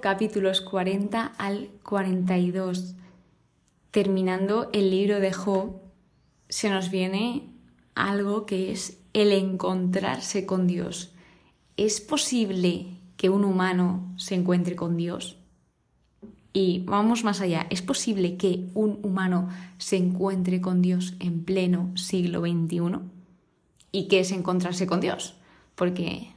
Capítulos 40 al 42. Terminando el libro de Job, se nos viene algo que es el encontrarse con Dios. ¿Es posible que un humano se encuentre con Dios? Y vamos más allá, ¿es posible que un humano se encuentre con Dios en pleno siglo XXI? ¿Y qué es encontrarse con Dios? Porque,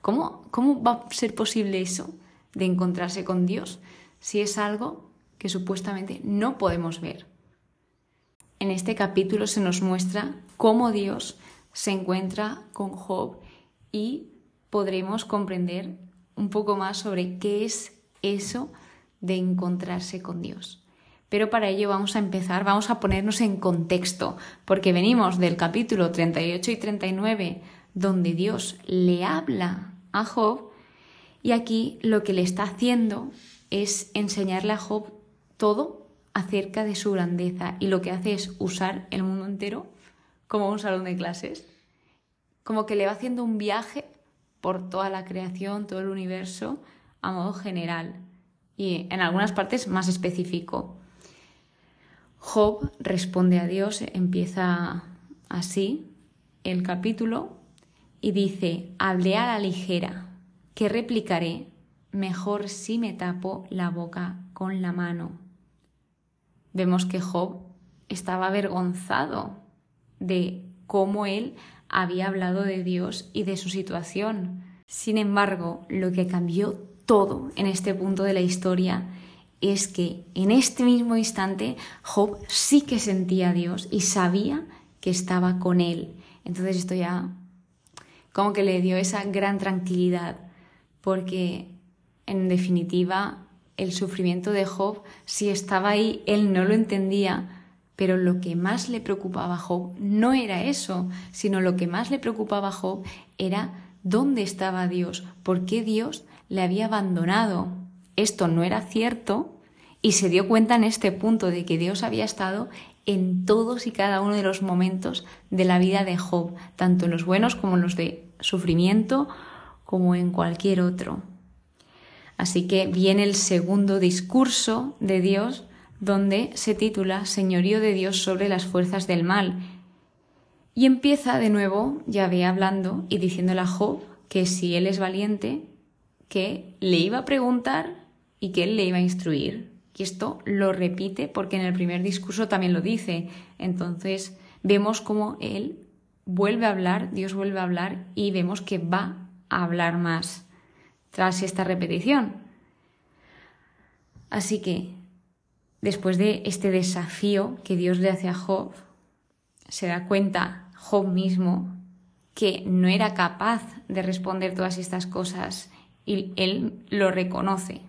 ¿cómo, cómo va a ser posible eso de encontrarse con Dios si es algo que supuestamente no podemos ver? En este capítulo se nos muestra cómo Dios se encuentra con Job y podremos comprender un poco más sobre qué es eso de encontrarse con Dios. Pero para ello vamos a empezar, vamos a ponernos en contexto, porque venimos del capítulo 38 y 39, donde Dios le habla a Job, y aquí lo que le está haciendo es enseñarle a Job todo acerca de su grandeza, y lo que hace es usar el mundo entero como un salón de clases, como que le va haciendo un viaje por toda la creación, todo el universo, a modo general y en algunas partes más específico. Job responde a Dios, empieza así el capítulo y dice, hablé a la ligera, ¿qué replicaré? Mejor si me tapo la boca con la mano. Vemos que Job estaba avergonzado de cómo él había hablado de Dios y de su situación. Sin embargo, lo que cambió todo en este punto de la historia es que en este mismo instante Job sí que sentía a Dios y sabía que estaba con él. Entonces esto ya como que le dio esa gran tranquilidad, porque en definitiva el sufrimiento de Job si estaba ahí, él no lo entendía, pero lo que más le preocupaba a Job no era eso, sino lo que más le preocupaba a Job era dónde estaba Dios, por qué Dios le había abandonado. Esto no era cierto y se dio cuenta en este punto de que Dios había estado en todos y cada uno de los momentos de la vida de Job, tanto en los buenos como en los de sufrimiento, como en cualquier otro. Así que viene el segundo discurso de Dios donde se titula Señorío de Dios sobre las fuerzas del mal. Y empieza de nuevo Yahvé hablando y diciéndole a Job que si él es valiente, que le iba a preguntar y que él le iba a instruir. Y esto lo repite porque en el primer discurso también lo dice. Entonces vemos cómo él vuelve a hablar, Dios vuelve a hablar y vemos que va hablar más tras esta repetición. Así que después de este desafío que Dios le hace a Job, se da cuenta Job mismo que no era capaz de responder todas estas cosas y él lo reconoce.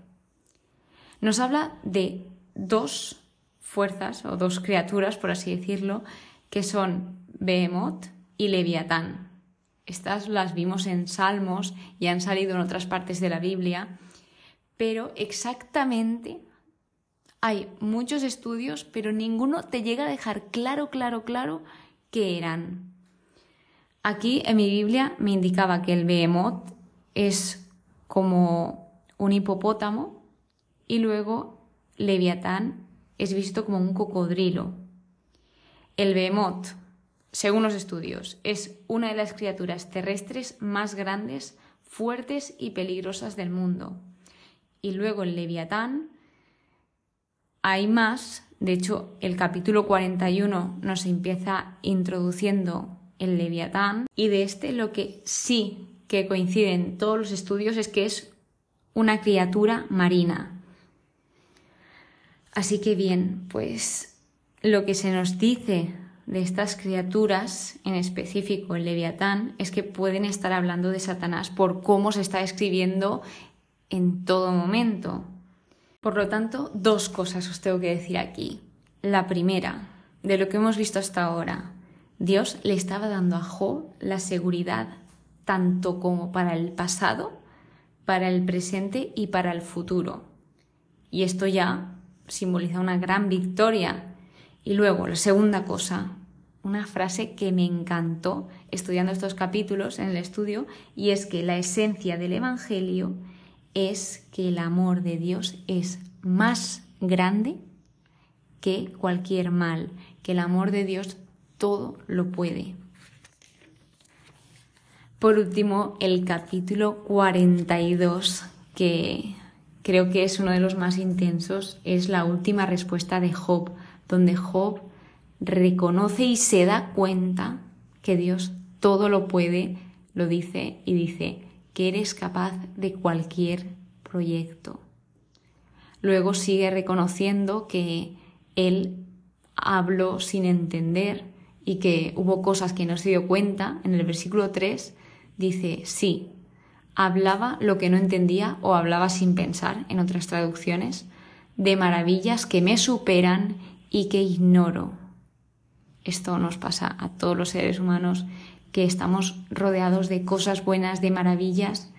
Nos habla de dos fuerzas o dos criaturas, por así decirlo, que son Behemoth y Leviatán. Estas las vimos en Salmos y han salido en otras partes de la Biblia, pero exactamente hay muchos estudios, pero ninguno te llega a dejar claro, claro, claro qué eran. Aquí en mi Biblia me indicaba que el behemoth es como un hipopótamo y luego Leviatán es visto como un cocodrilo. El behemoth, según los estudios, es una de las criaturas terrestres más grandes, fuertes y peligrosas del mundo. Y luego el Leviatán, hay más, de hecho el capítulo 41 nos empieza introduciendo el Leviatán y de este lo que sí que coinciden todos los estudios es que es una criatura marina. Así que bien, pues lo que se nos dice de estas criaturas, en específico el leviatán, es que pueden estar hablando de Satanás por cómo se está escribiendo en todo momento. Por lo tanto, dos cosas os tengo que decir aquí. La primera, de lo que hemos visto hasta ahora, Dios le estaba dando a Job la seguridad tanto como para el pasado, para el presente y para el futuro. Y esto ya simboliza una gran victoria. Y luego, la segunda cosa, una frase que me encantó estudiando estos capítulos en el estudio, y es que la esencia del Evangelio es que el amor de Dios es más grande que cualquier mal, que el amor de Dios todo lo puede. Por último, el capítulo 42, que creo que es uno de los más intensos, es la última respuesta de Job, donde Job reconoce y se da cuenta que Dios todo lo puede, lo dice y dice que eres capaz de cualquier proyecto. Luego sigue reconociendo que él habló sin entender y que hubo cosas que no se dio cuenta. En el versículo 3 dice, sí, hablaba lo que no entendía o hablaba sin pensar, en otras traducciones, de maravillas que me superan y que ignoro. Esto nos pasa a todos los seres humanos que estamos rodeados de cosas buenas, de maravillas,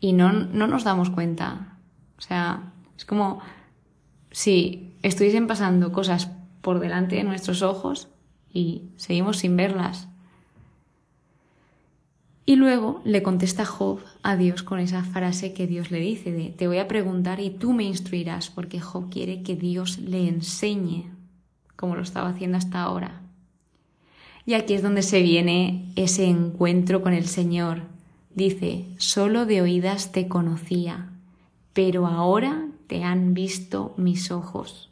y no, no nos damos cuenta. O sea, es como si estuviesen pasando cosas por delante de nuestros ojos y seguimos sin verlas. Y luego le contesta Job a Dios con esa frase que Dios le dice de te voy a preguntar y tú me instruirás porque Job quiere que Dios le enseñe como lo estaba haciendo hasta ahora. Y aquí es donde se viene ese encuentro con el Señor. Dice, solo de oídas te conocía, pero ahora te han visto mis ojos.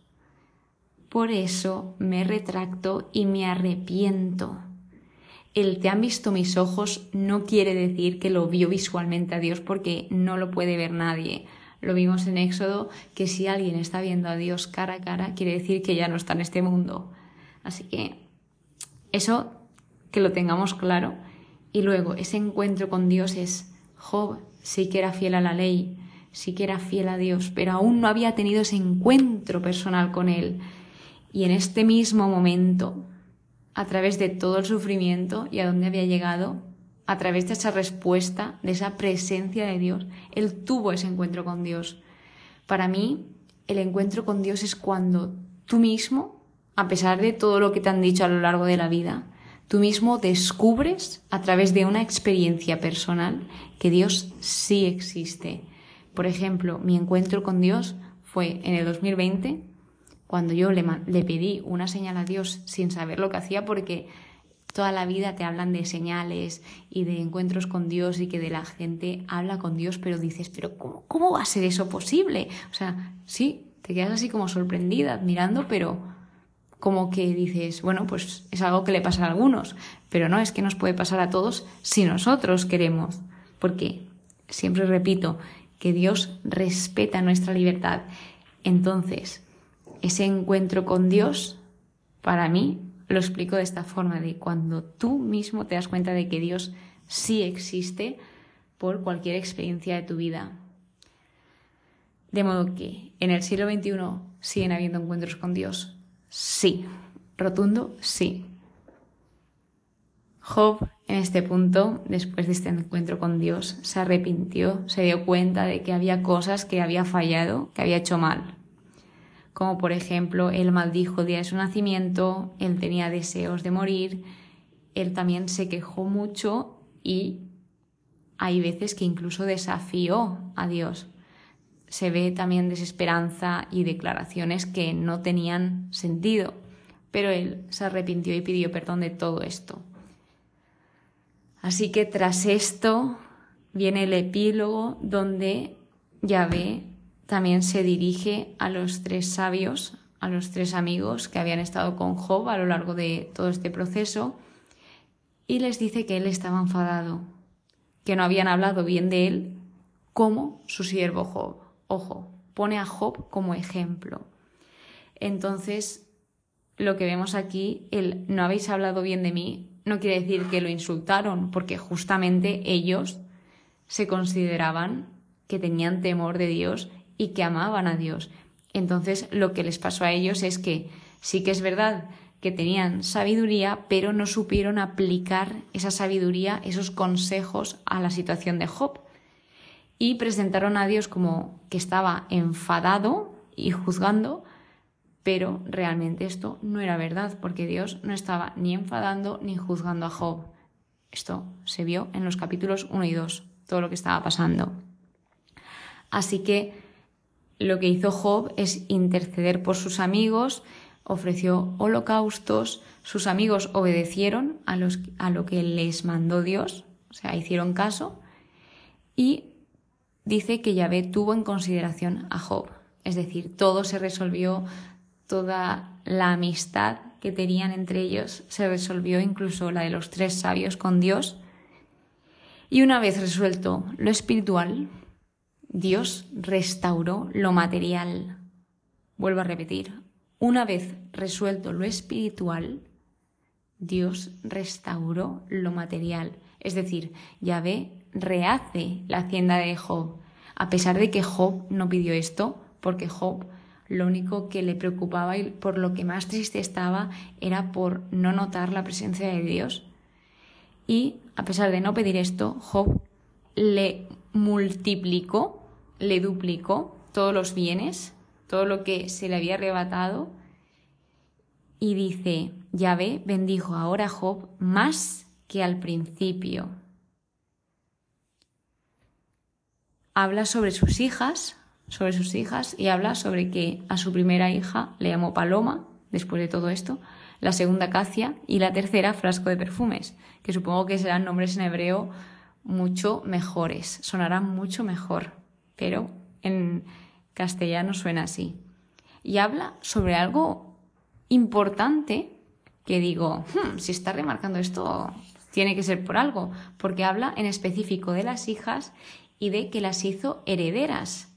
Por eso me retracto y me arrepiento. El te han visto mis ojos no quiere decir que lo vio visualmente a Dios porque no lo puede ver nadie. Lo vimos en Éxodo que si alguien está viendo a Dios cara a cara quiere decir que ya no está en este mundo. Así que eso que lo tengamos claro. Y luego ese encuentro con Dios es Job sí que era fiel a la ley, sí que era fiel a Dios, pero aún no había tenido ese encuentro personal con Él. Y en este mismo momento, a través de todo el sufrimiento y a donde había llegado, a través de esa respuesta, de esa presencia de Dios, Él tuvo ese encuentro con Dios. Para mí, el encuentro con Dios es cuando tú mismo, a pesar de todo lo que te han dicho a lo largo de la vida, tú mismo descubres a través de una experiencia personal que Dios sí existe. Por ejemplo, mi encuentro con Dios fue en el 2020 cuando yo le, pedí una señal a Dios sin saber lo que hacía porque toda la vida te hablan de señales y de encuentros con Dios y que de la gente habla con Dios, pero dices, pero ¿cómo, va a ser eso posible? O sea, sí, te quedas así como sorprendida, admirando, pero como que dices, bueno, pues es algo que le pasa a algunos, pero no es que nos puede pasar a todos si nosotros queremos, porque siempre repito que Dios respeta nuestra libertad. Entonces, ese encuentro con Dios, para mí, lo explico de esta forma, de cuando tú mismo te das cuenta de que Dios sí existe por cualquier experiencia de tu vida. De modo que en el siglo XXI siguen habiendo encuentros con Dios. Sí, rotundo sí. Job, en este punto, después de este encuentro con Dios, se arrepintió, se dio cuenta de que había cosas que había fallado, que había hecho mal como por ejemplo él maldijo el día de su nacimiento, él tenía deseos de morir, él también se quejó mucho y hay veces que incluso desafió a Dios. Se ve también desesperanza y declaraciones que no tenían sentido, pero él se arrepintió y pidió perdón de todo esto. Así que tras esto viene el epílogo donde Yahvé también se dirige a los tres sabios, a los tres amigos que habían estado con Job a lo largo de todo este proceso y les dice que él estaba enfadado, que no habían hablado bien de él como su siervo Job. Ojo, pone a Job como ejemplo. Entonces, lo que vemos aquí, el no habéis hablado bien de mí, no quiere decir que lo insultaron, porque justamente ellos se consideraban que tenían temor de Dios y que amaban a Dios. Entonces lo que les pasó a ellos es que sí que es verdad que tenían sabiduría, pero no supieron aplicar esa sabiduría, esos consejos a la situación de Job. Y presentaron a Dios como que estaba enfadado y juzgando, pero realmente esto no era verdad, porque Dios no estaba ni enfadando ni juzgando a Job. Esto se vio en los capítulos 1 y 2, todo lo que estaba pasando. Así que lo que hizo Job es interceder por sus amigos, ofreció holocaustos, sus amigos obedecieron a, lo que les mandó Dios, o sea, hicieron caso, y dice que Yahvé tuvo en consideración a Job. Es decir, todo se resolvió, toda la amistad que tenían entre ellos se resolvió, incluso la de los tres sabios con Dios. Y una vez resuelto lo espiritual, Dios restauró lo material. Vuelvo a repetir, una vez resuelto lo espiritual, Dios restauró lo material. Es decir, Yahvé rehace la hacienda de Job, a pesar de que Job no pidió esto, porque Job lo único que le preocupaba y por lo que más triste estaba era por no notar la presencia de Dios. Y a pesar de no pedir esto, Job le multiplicó, le duplicó todos los bienes, todo lo que se le había arrebatado. Y dice, Yahvé bendijo ahora a Job más que al principio. Habla sobre sus hijas, sobre sus hijas y habla sobre que a su primera hija le llamó Paloma, después de todo esto, la segunda Cacia y la tercera Frasco de Perfumes, que supongo que serán nombres en hebreo mucho mejores, sonarán mucho mejor, pero en castellano suena así. Y habla sobre algo importante que digo, hmm, si está remarcando esto, tiene que ser por algo, porque habla en específico de las hijas y de que las hizo herederas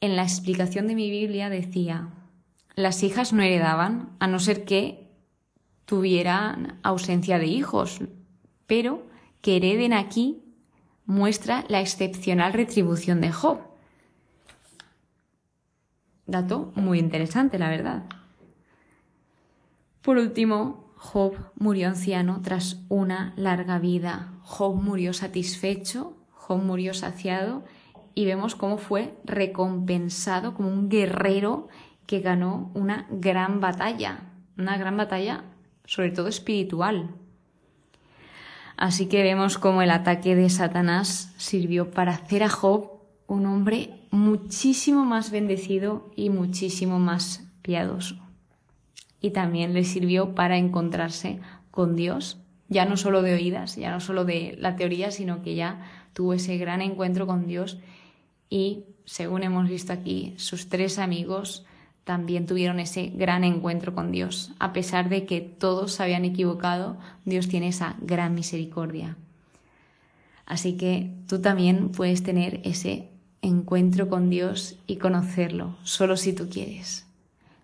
en la explicación de mi Biblia decía, las hijas no heredaban a no ser que tuvieran ausencia de hijos, pero que hereden aquí muestra la excepcional retribución de Job. Dato muy interesante, la verdad. Por último, Job murió anciano tras una larga vida. Job murió satisfecho, Job murió saciado y vemos cómo fue recompensado como un guerrero que ganó una gran batalla, una gran batalla sobre todo espiritual. Así que vemos cómo el ataque de Satanás sirvió para hacer a Job un hombre muchísimo más bendecido y muchísimo más piadoso. Y también le sirvió para encontrarse con Dios, ya no solo de oídas, ya no solo de la teoría, sino que ya tuvo ese gran encuentro con Dios y, según hemos visto aquí, sus tres amigos también tuvieron ese gran encuentro con Dios. A pesar de que todos se habían equivocado, Dios tiene esa gran misericordia. Así que tú también puedes tener ese encuentro con Dios y conocerlo, solo si tú quieres.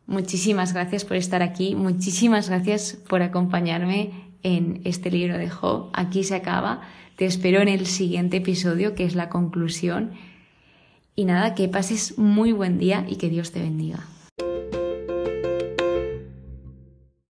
Muchísimas gracias por estar aquí, muchísimas gracias por acompañarme en este libro de Job. Aquí se acaba. Te espero en el siguiente episodio, que es la conclusión y nada, que pases muy buen día y que Dios te bendiga.